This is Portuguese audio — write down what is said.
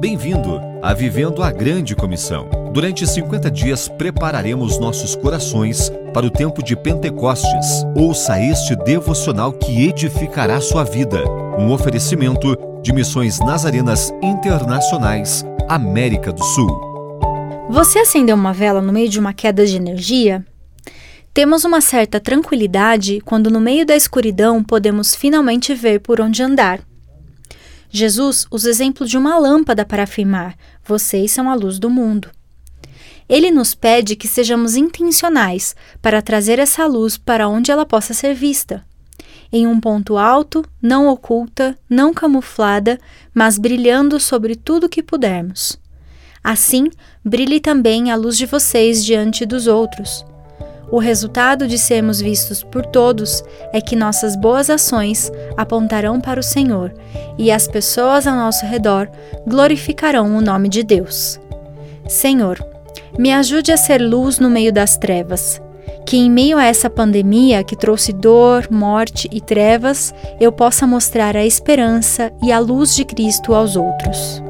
Bem-vindo a Vivendo a Grande Comissão. Durante 50 dias prepararemos nossos corações para o tempo de Pentecostes. Ouça este devocional que edificará sua vida. Um oferecimento de Missões Nazarenas Internacionais, América do Sul. Você acendeu uma vela no meio de uma queda de energia? Temos uma certa tranquilidade quando, no meio da escuridão, podemos finalmente ver por onde andar. Jesus usa o exemplo de uma lâmpada para afirmar: vocês são a luz do mundo. Ele nos pede que sejamos intencionais para trazer essa luz para onde ela possa ser vista. Em um ponto alto, não oculta, não camuflada, mas brilhando sobre tudo que pudermos. Assim, brilhe também a luz de vocês diante dos outros. O resultado de sermos vistos por todos é que nossas boas ações apontarão para o Senhor e as pessoas ao nosso redor glorificarão o nome de Deus. Senhor, me ajude a ser luz no meio das trevas. Que em meio a essa pandemia que trouxe dor, morte e trevas, eu possa mostrar a esperança e a luz de Cristo aos outros.